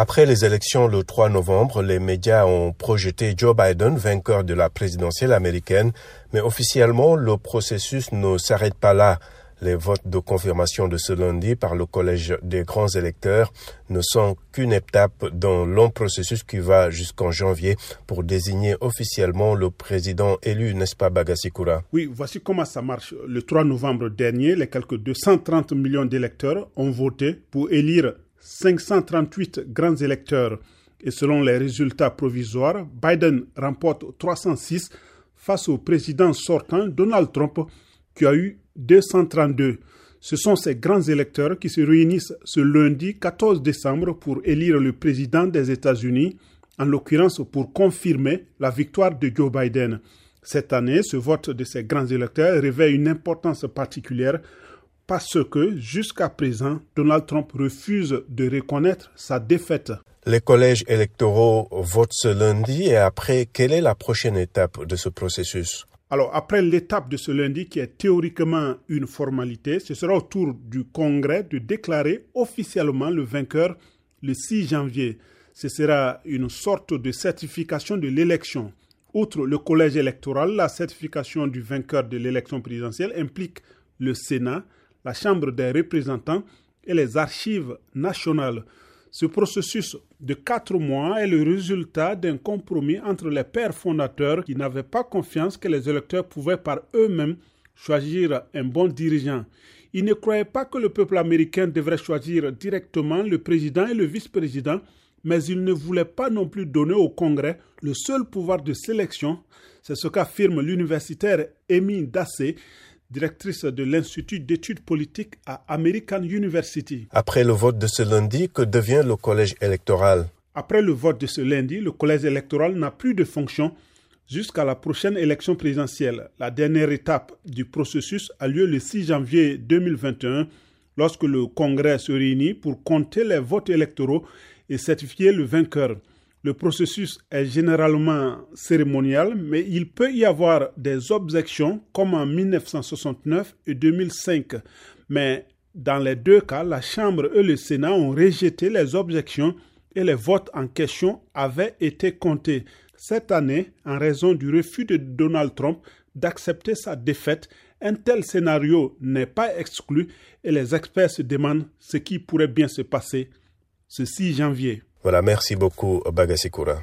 Après les élections le 3 novembre, les médias ont projeté Joe Biden vainqueur de la présidentielle américaine, mais officiellement, le processus ne s'arrête pas là. Les votes de confirmation de ce lundi par le Collège des grands électeurs ne sont qu'une étape dans long processus qui va jusqu'en janvier pour désigner officiellement le président élu, n'est-ce pas, Bagasikura Oui, voici comment ça marche. Le 3 novembre dernier, les quelques 230 millions d'électeurs ont voté pour élire 538 grands électeurs. Et selon les résultats provisoires, Biden remporte 306 face au président sortant Donald Trump qui a eu 232. Ce sont ces grands électeurs qui se réunissent ce lundi 14 décembre pour élire le président des États-Unis, en l'occurrence pour confirmer la victoire de Joe Biden. Cette année, ce vote de ces grands électeurs revêt une importance particulière parce que jusqu'à présent, Donald Trump refuse de reconnaître sa défaite. Les collèges électoraux votent ce lundi et après, quelle est la prochaine étape de ce processus? Alors, après l'étape de ce lundi, qui est théoriquement une formalité, ce sera au tour du Congrès de déclarer officiellement le vainqueur le 6 janvier. Ce sera une sorte de certification de l'élection. Outre le collège électoral, la certification du vainqueur de l'élection présidentielle implique le Sénat, la Chambre des représentants et les archives nationales. Ce processus de quatre mois est le résultat d'un compromis entre les pères fondateurs qui n'avaient pas confiance que les électeurs pouvaient par eux-mêmes choisir un bon dirigeant. Ils ne croyaient pas que le peuple américain devrait choisir directement le président et le vice-président, mais ils ne voulaient pas non plus donner au Congrès le seul pouvoir de sélection. C'est ce qu'affirme l'universitaire Amy Dassé, directrice de l'Institut d'études politiques à American University. Après le vote de ce lundi, que devient le collège électoral? Après le vote de ce lundi, le collège électoral n'a plus de fonction jusqu'à la prochaine élection présidentielle. La dernière étape du processus a lieu le 6 janvier 2021 lorsque le Congrès se réunit pour compter les votes électoraux et certifier le vainqueur. Le processus est généralement cérémonial, mais il peut y avoir des objections comme en 1969 et 2005. Mais dans les deux cas, la Chambre et le Sénat ont rejeté les objections et les votes en question avaient été comptés. Cette année, en raison du refus de Donald Trump d'accepter sa défaite, un tel scénario n'est pas exclu et les experts se demandent ce qui pourrait bien se passer ce 6 janvier. Voilà, merci beaucoup, Bagasikura.